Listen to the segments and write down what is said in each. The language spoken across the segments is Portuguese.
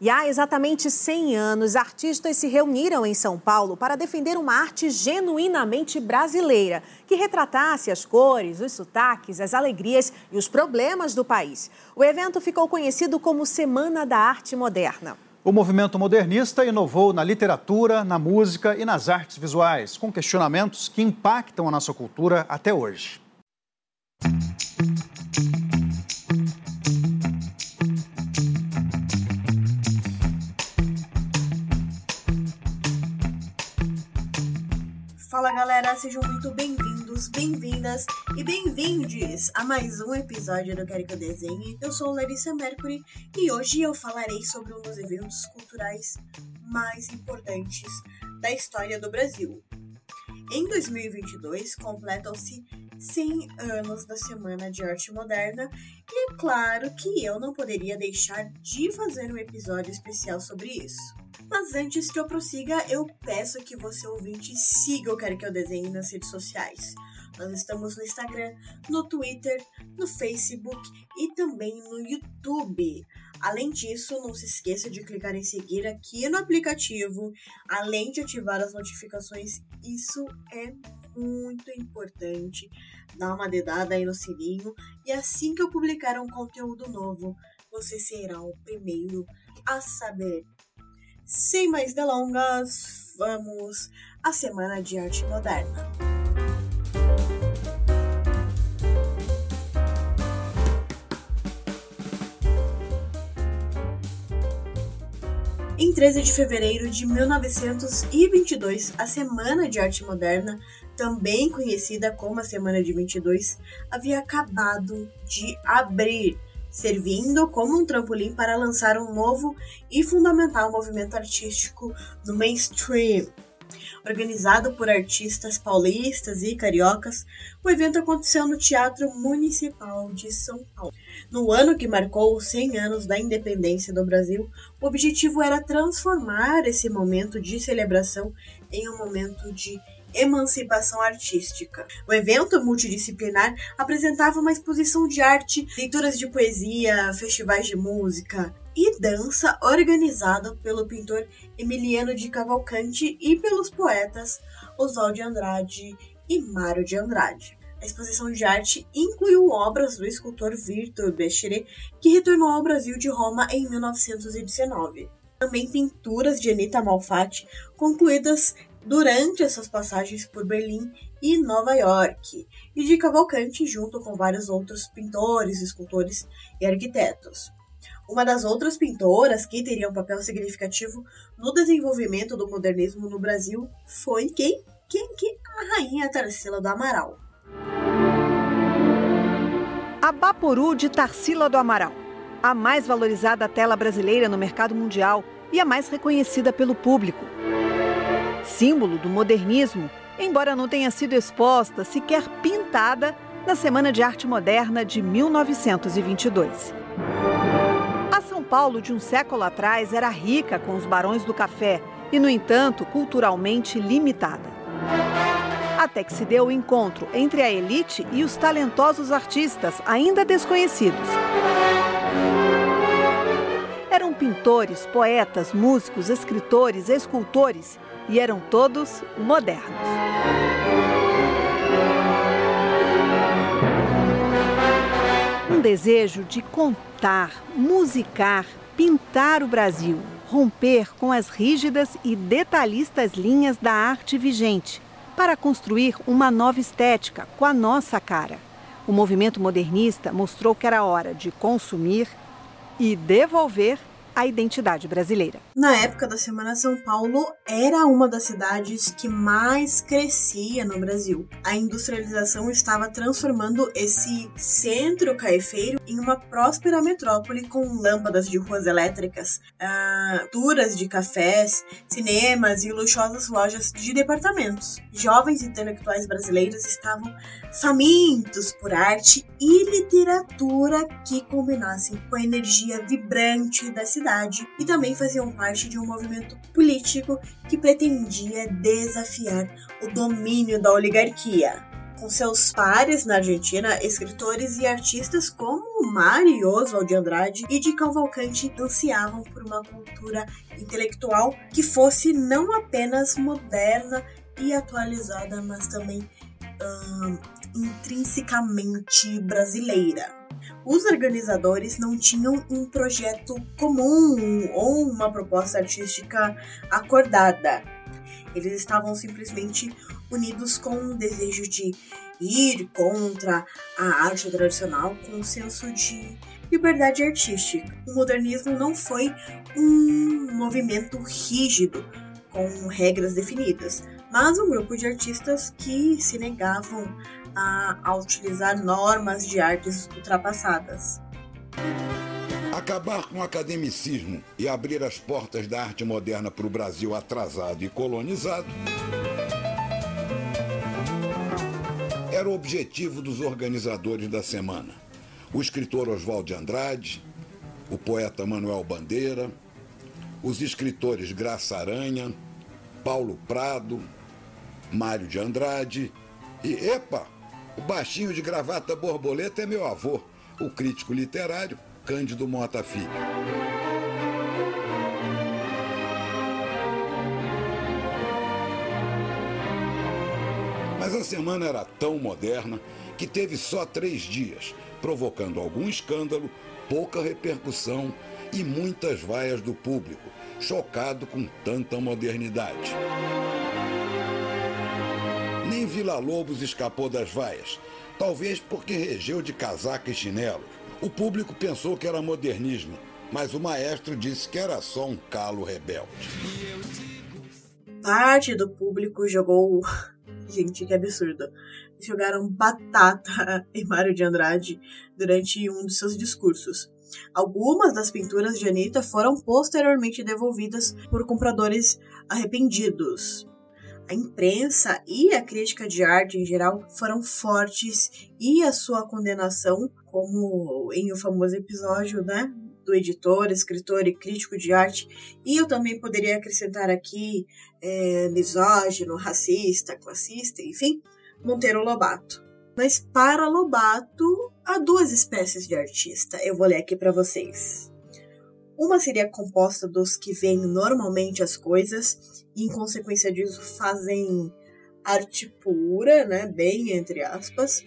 E há exatamente 100 anos, artistas se reuniram em São Paulo para defender uma arte genuinamente brasileira, que retratasse as cores, os sotaques, as alegrias e os problemas do país. O evento ficou conhecido como Semana da Arte Moderna. O movimento modernista inovou na literatura, na música e nas artes visuais, com questionamentos que impactam a nossa cultura até hoje. Galera, sejam muito bem-vindos, bem-vindas e bem-vindes a mais um episódio do Quero que eu desenhe. Eu sou Larissa Mercury e hoje eu falarei sobre um dos eventos culturais mais importantes da história do Brasil. Em 2022 completam-se 100 anos da Semana de Arte Moderna e é claro que eu não poderia deixar de fazer um episódio especial sobre isso. Mas antes que eu prossiga, eu peço que você ouvinte siga o Quero Que Eu Desenhe nas redes sociais. Nós estamos no Instagram, no Twitter, no Facebook e também no YouTube. Além disso, não se esqueça de clicar em seguir aqui no aplicativo, além de ativar as notificações. Isso é muito importante. Dá uma dedada aí no sininho e assim que eu publicar um conteúdo novo, você será o primeiro a saber. Sem mais delongas, vamos à Semana de Arte Moderna. Em 13 de fevereiro de 1922, a Semana de Arte Moderna, também conhecida como a Semana de 22, havia acabado de abrir servindo como um trampolim para lançar um novo e fundamental movimento artístico no mainstream. Organizado por artistas paulistas e cariocas, o evento aconteceu no Teatro Municipal de São Paulo. No ano que marcou os 100 anos da independência do Brasil, o objetivo era transformar esse momento de celebração em um momento de emancipação artística. O evento multidisciplinar apresentava uma exposição de arte, leituras de poesia, festivais de música e dança organizado pelo pintor Emiliano de Cavalcante e pelos poetas Oswald de Andrade e Mário de Andrade. A exposição de arte incluiu obras do escultor Victor Becheré, que retornou ao Brasil de Roma em 1919. Também pinturas de Anita Malfatti, concluídas durante essas passagens por Berlim e Nova York, e de Cavalcante junto com vários outros pintores, escultores e arquitetos. Uma das outras pintoras que teria um papel significativo no desenvolvimento do modernismo no Brasil foi quem? Quem que? A rainha Tarsila do Amaral. A Bapuru de Tarsila do Amaral, a mais valorizada tela brasileira no mercado mundial e a mais reconhecida pelo público símbolo do modernismo, embora não tenha sido exposta, sequer pintada, na Semana de Arte Moderna de 1922. A São Paulo de um século atrás era rica com os barões do café e, no entanto, culturalmente limitada. Até que se deu o encontro entre a elite e os talentosos artistas ainda desconhecidos. Pintores, poetas, músicos, escritores, escultores e eram todos modernos. Um desejo de contar, musicar, pintar o Brasil, romper com as rígidas e detalhistas linhas da arte vigente, para construir uma nova estética com a nossa cara. O movimento modernista mostrou que era hora de consumir e devolver a identidade brasileira. Na época da Semana São Paulo, era uma das cidades que mais crescia no Brasil. A industrialização estava transformando esse centro caifeiro em uma próspera metrópole com lâmpadas de ruas elétricas, uh, turas de cafés, cinemas e luxuosas lojas de departamentos. Jovens intelectuais brasileiros estavam famintos por arte e literatura que combinassem com a energia vibrante da cidade sociedade e também faziam parte de um movimento político que pretendia desafiar o domínio da oligarquia. Com seus pares na Argentina, escritores e artistas como Mário Oswald de Andrade e de Cavalcante ansiavam por uma cultura intelectual que fosse não apenas moderna e atualizada, mas também hum, intrinsecamente brasileira. Os organizadores não tinham um projeto comum ou uma proposta artística acordada. Eles estavam simplesmente unidos com um desejo de ir contra a arte tradicional com um senso de liberdade artística. O modernismo não foi um movimento rígido, com regras definidas, mas um grupo de artistas que se negavam a, a utilizar normas de artes ultrapassadas. Acabar com o academicismo e abrir as portas da arte moderna para o Brasil atrasado e colonizado era o objetivo dos organizadores da semana. O escritor Oswald de Andrade, o poeta Manuel Bandeira, os escritores Graça Aranha, Paulo Prado, Mário de Andrade e, epa, o baixinho de gravata borboleta é meu avô, o crítico literário Cândido Mota Filho. Mas a semana era tão moderna que teve só três dias, provocando algum escândalo, pouca repercussão e muitas vaias do público, chocado com tanta modernidade. Nem Vila Lobos escapou das vaias, talvez porque regeu de casaca e chinelo. O público pensou que era modernismo, mas o maestro disse que era só um calo rebelde. Parte do público jogou Gente, que absurdo. Jogaram batata em Mário de Andrade durante um de seus discursos. Algumas das pinturas de Anitta foram posteriormente devolvidas por compradores arrependidos. A imprensa e a crítica de arte em geral foram fortes e a sua condenação, como em o famoso episódio, né, do editor, escritor e crítico de arte. E eu também poderia acrescentar aqui é, misógino, racista, classista, enfim, Monteiro Lobato. Mas para Lobato, há duas espécies de artista. Eu vou ler aqui para vocês. Uma seria composta dos que veem normalmente as coisas e, em consequência disso, fazem arte pura, né, bem entre aspas,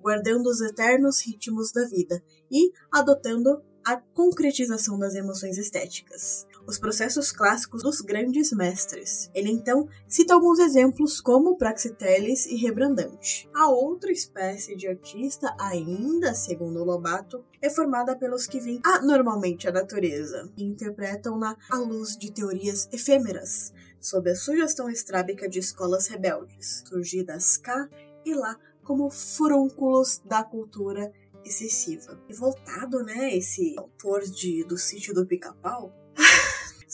guardando os eternos ritmos da vida e adotando a concretização das emoções estéticas, os processos clássicos dos grandes mestres. Ele então cita alguns exemplos como Praxiteles e Rebrandante. A outra espécie de artista, ainda segundo Lobato, é formada pelos que veem anormalmente a natureza e interpretam-na à luz de teorias efêmeras, sob a sugestão estrábica de escolas rebeldes, surgidas cá e lá como furúnculos da cultura excessiva. Revoltado, né? Esse autor de, do sítio do pica-pau.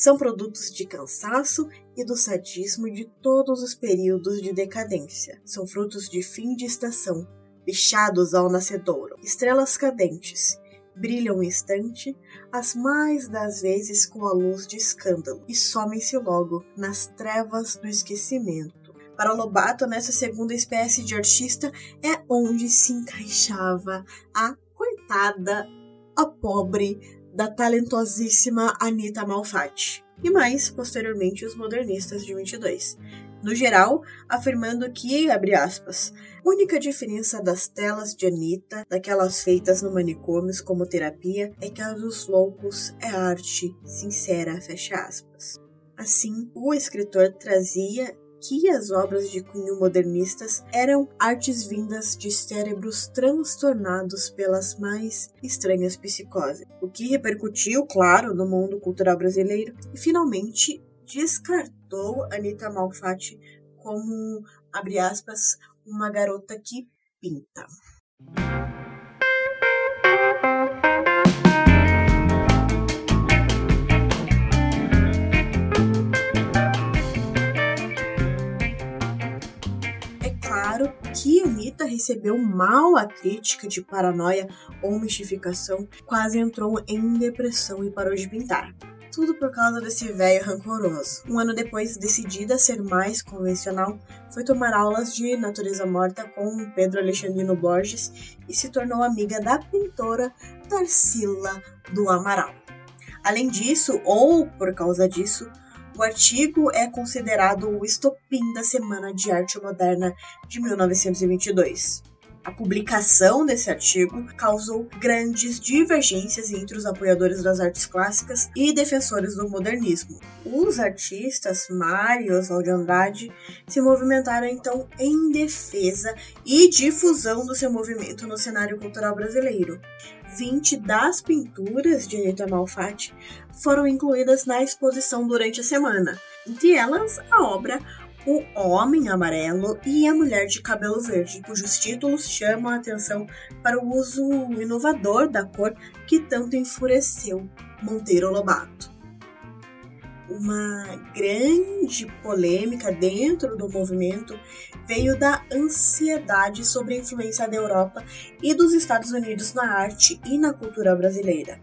São produtos de cansaço e do sadismo de todos os períodos de decadência. São frutos de fim de estação, bichados ao nascedouro, estrelas cadentes, brilham um instante, as mais das vezes com a luz de escândalo, e somem-se logo nas trevas do esquecimento. Para Lobato, nessa segunda espécie de artista, é onde se encaixava a coitada, a pobre da talentosíssima Anita Malfatti. E mais, posteriormente, os modernistas de 22. No geral, afirmando que, abre aspas, única diferença das telas de Anitta, daquelas feitas no manicômios como terapia, é que a dos loucos é arte sincera, fecha aspas. Assim, o escritor trazia que as obras de cunho modernistas eram artes vindas de cérebros transtornados pelas mais estranhas psicoses, o que repercutiu, claro, no mundo cultural brasileiro e finalmente descartou Anita Malfatti como, abre aspas, uma garota que pinta. Que Anitta recebeu mal a crítica de paranoia ou mistificação, quase entrou em depressão e parou de pintar. Tudo por causa desse velho rancoroso. Um ano depois, decidida a ser mais convencional, foi tomar aulas de natureza morta com Pedro Alexandrino Borges e se tornou amiga da pintora Tarsila do Amaral. Além disso, ou por causa disso, o artigo é considerado o estopim da Semana de Arte Moderna de 1922. A publicação desse artigo causou grandes divergências entre os apoiadores das artes clássicas e defensores do modernismo. Os artistas Mário e Oswald de Andrade se movimentaram então em defesa e difusão do seu movimento no cenário cultural brasileiro. 20 das pinturas de Anita Malfatti foram incluídas na exposição durante a semana, entre elas a obra o Homem Amarelo e a Mulher de Cabelo Verde, cujos títulos chamam a atenção para o uso inovador da cor que tanto enfureceu Monteiro Lobato. Uma grande polêmica dentro do movimento veio da ansiedade sobre a influência da Europa e dos Estados Unidos na arte e na cultura brasileira.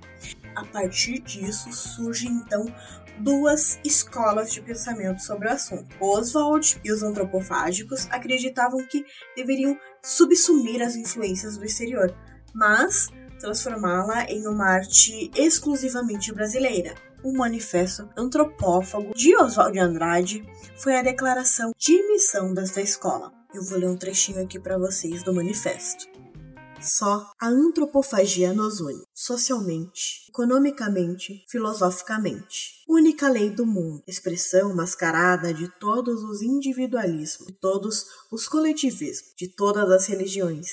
A partir disso surge então duas escolas de pensamento sobre o assunto. Oswald e os antropofágicos acreditavam que deveriam subsumir as influências do exterior, mas transformá-la em uma arte exclusivamente brasileira. O Manifesto Antropófago de Oswald de Andrade foi a declaração de missão desta escola. Eu vou ler um trechinho aqui para vocês do manifesto. Só a antropofagia nos une, socialmente, economicamente, filosoficamente. Única lei do mundo, expressão mascarada de todos os individualismos, de todos os coletivismos, de todas as religiões,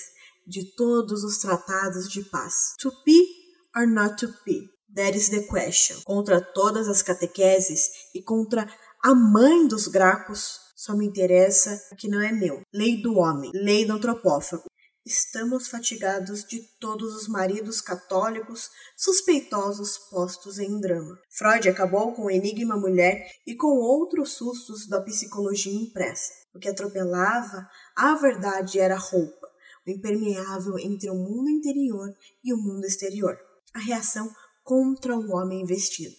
de todos os tratados de paz. To be or not to be? That is the question. Contra todas as catequeses e contra a mãe dos gracos, só me interessa o que não é meu. Lei do homem, lei do antropófago. Estamos fatigados de todos os maridos católicos suspeitosos postos em drama. Freud acabou com o enigma mulher e com outros sustos da psicologia impressa. O que atropelava a verdade era a roupa, o impermeável entre o mundo interior e o mundo exterior. A reação contra o homem vestido.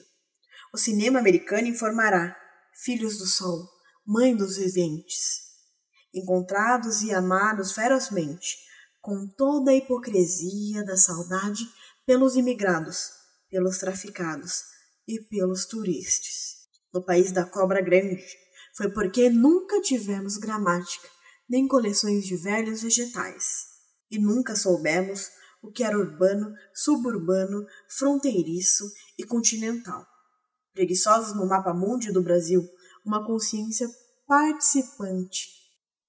O cinema americano informará: filhos do sol, mãe dos viventes, encontrados e amados ferozmente com toda a hipocrisia da saudade pelos imigrados, pelos traficados e pelos turistas. No país da cobra grande, foi porque nunca tivemos gramática, nem coleções de velhos vegetais, e nunca soubemos o que era urbano, suburbano, fronteiriço e continental. Preguiçosos no mapa mundi do Brasil, uma consciência participante,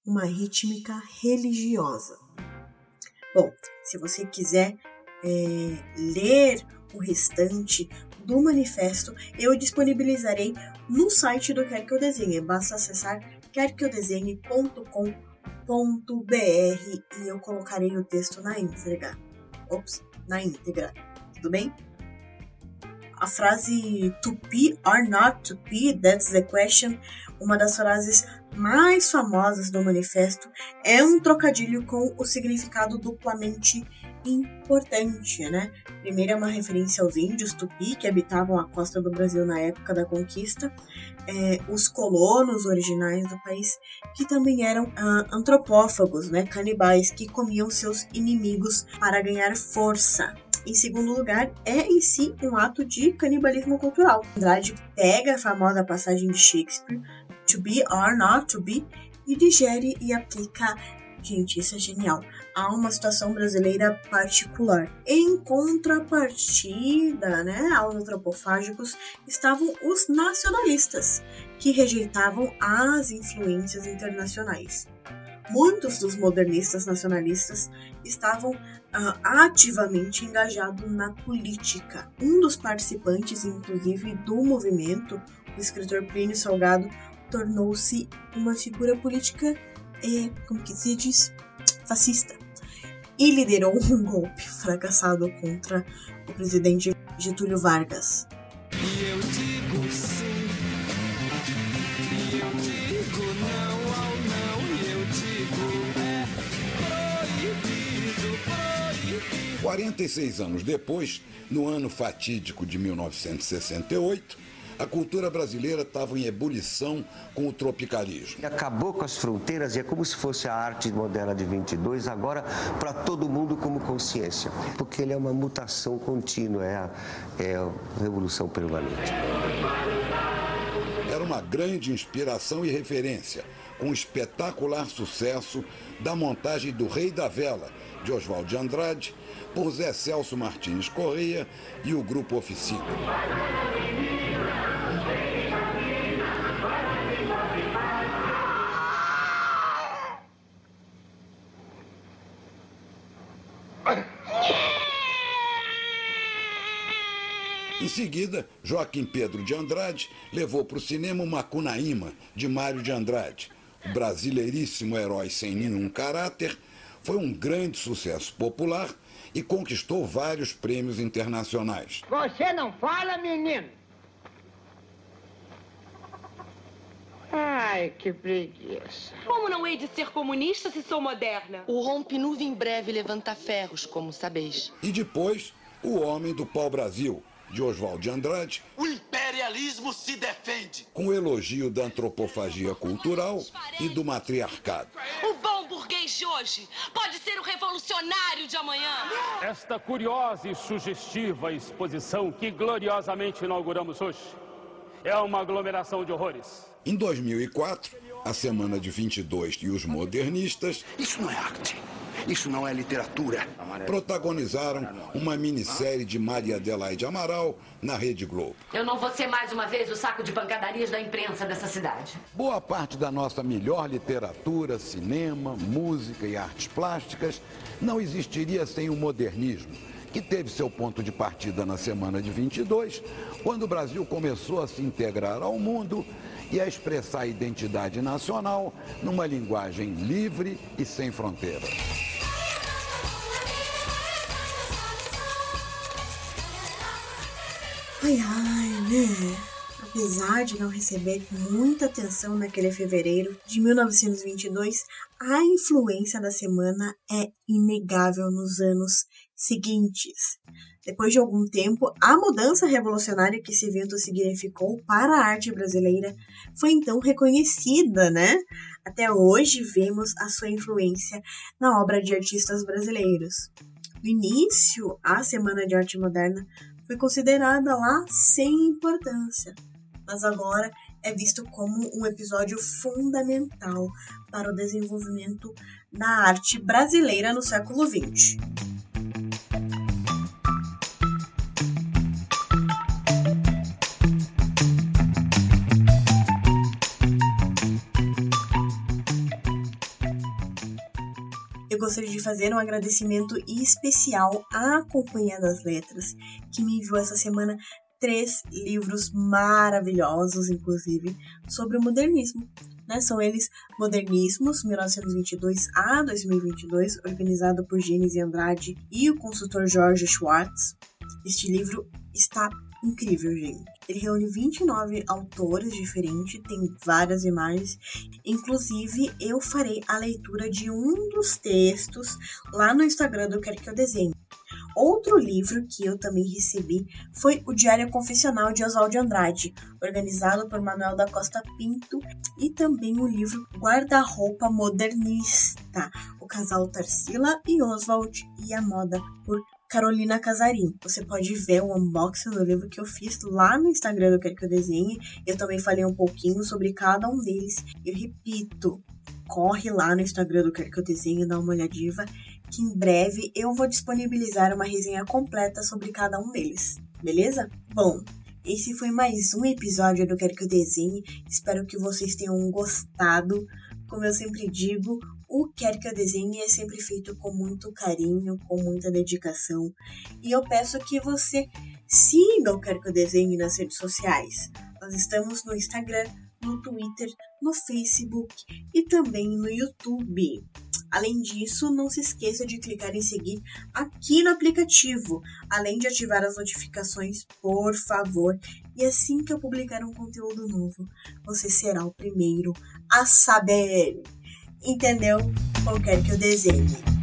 uma rítmica religiosa. Bom, se você quiser é, ler o restante do manifesto, eu disponibilizarei no site do Quer Que Eu Desenhe. Basta acessar querqueeudesenhe.com.br e eu colocarei o texto na íntegra. Ops, na íntegra. Tudo bem? A frase to be or not to be, that's the question, uma das frases mais famosas do manifesto, é um trocadilho com o significado duplamente importante, né? Primeiro é uma referência aos índios tupi que habitavam a costa do Brasil na época da conquista, é, os colonos originais do país, que também eram ah, antropófagos, né? Canibais que comiam seus inimigos para ganhar força. Em segundo lugar, é em si um ato de canibalismo cultural. Andrade pega a famosa passagem de Shakespeare to be or not to be e digere e aplica. Gente, isso é genial. Há uma situação brasileira particular. Em contrapartida, né, aos antropofágicos estavam os nacionalistas, que rejeitavam as influências internacionais. Muitos dos modernistas nacionalistas estavam uh, ativamente engajados na política. Um dos participantes, inclusive, do movimento, o escritor Plínio Salgado, tornou-se uma figura política, é, como que se diz, fascista. E liderou um golpe fracassado contra o presidente Getúlio Vargas. E eu digo sim, e eu digo não ao não, e eu digo é proibido, proibido. 46 anos depois, no ano fatídico de 1968, a cultura brasileira estava em ebulição com o tropicalismo. Acabou com as fronteiras e é como se fosse a arte moderna de 22, agora para todo mundo como consciência, porque ele é uma mutação contínua, é a, é a revolução permanente. Era uma grande inspiração e referência, com espetacular sucesso da montagem do Rei da Vela, de Oswald de Andrade, por Zé Celso Martins Correia e o Grupo Oficina. Seguida, Joaquim Pedro de Andrade levou para o cinema Macunaíma, de Mário de Andrade. O brasileiríssimo herói sem nenhum caráter foi um grande sucesso popular e conquistou vários prêmios internacionais. Você não fala, menino? Ai, que preguiça. Como não hei de ser comunista se sou moderna? O rompe-nuvem em breve levanta ferros, como sabeis. E depois, O Homem do Pau-Brasil, de Oswald de Andrade, O imperialismo se defende. com elogio da antropofagia cultural e do matriarcado. O bom burguês de hoje pode ser o revolucionário de amanhã. Esta curiosa e sugestiva exposição que gloriosamente inauguramos hoje é uma aglomeração de horrores. Em 2004, a Semana de 22 e os modernistas Isso não é arte. Isso não é literatura. protagonizaram uma minissérie de Maria Adelaide Amaral na Rede Globo. Eu não vou ser mais uma vez o saco de pancadarias da imprensa dessa cidade. Boa parte da nossa melhor literatura, cinema, música e artes plásticas não existiria sem o modernismo, que teve seu ponto de partida na semana de 22, quando o Brasil começou a se integrar ao mundo e a expressar a identidade nacional numa linguagem livre e sem fronteiras. Ai, ai, né? Apesar de não receber muita atenção naquele fevereiro de 1922, a influência da semana é inegável nos anos seguintes. Depois de algum tempo, a mudança revolucionária que esse evento significou para a arte brasileira foi então reconhecida, né? Até hoje vemos a sua influência na obra de artistas brasileiros. No início, a Semana de Arte Moderna foi considerada lá sem importância, mas agora é visto como um episódio fundamental para o desenvolvimento da arte brasileira no século XX. Gostaria de fazer um agradecimento especial à Companhia das Letras, que me enviou essa semana três livros maravilhosos, inclusive, sobre o modernismo. Né? São eles Modernismos, 1922 a 2022, organizado por Gênesis Andrade e o consultor Jorge Schwartz. Este livro está incrível, gente. Ele reúne 29 autores diferentes, tem várias imagens. Inclusive, eu farei a leitura de um dos textos lá no Instagram do Quero Que Eu Desenhe. Outro livro que eu também recebi foi o Diário Confessional de Oswald de Andrade, organizado por Manuel da Costa Pinto, e também o livro Guarda-roupa Modernista, o casal Tarsila e Oswald e a moda por Carolina Casarim. Você pode ver o unboxing do livro que eu fiz lá no Instagram do Quero Que Eu Desenhe. Eu também falei um pouquinho sobre cada um deles. Eu repito, corre lá no Instagram do Quero Que Eu Desenhe, dá uma olhadinha, que em breve eu vou disponibilizar uma resenha completa sobre cada um deles. Beleza? Bom, esse foi mais um episódio do Quero Que Eu Desenhe. Espero que vocês tenham gostado. Como eu sempre digo, o Quer Que Eu Desenhe é sempre feito com muito carinho, com muita dedicação. E eu peço que você siga o Quer Que Eu Desenhe nas redes sociais. Nós estamos no Instagram, no Twitter, no Facebook e também no YouTube. Além disso, não se esqueça de clicar em seguir aqui no aplicativo, além de ativar as notificações, por favor. E assim que eu publicar um conteúdo novo, você será o primeiro a saber. Entendeu? Ou quer que eu desenhe?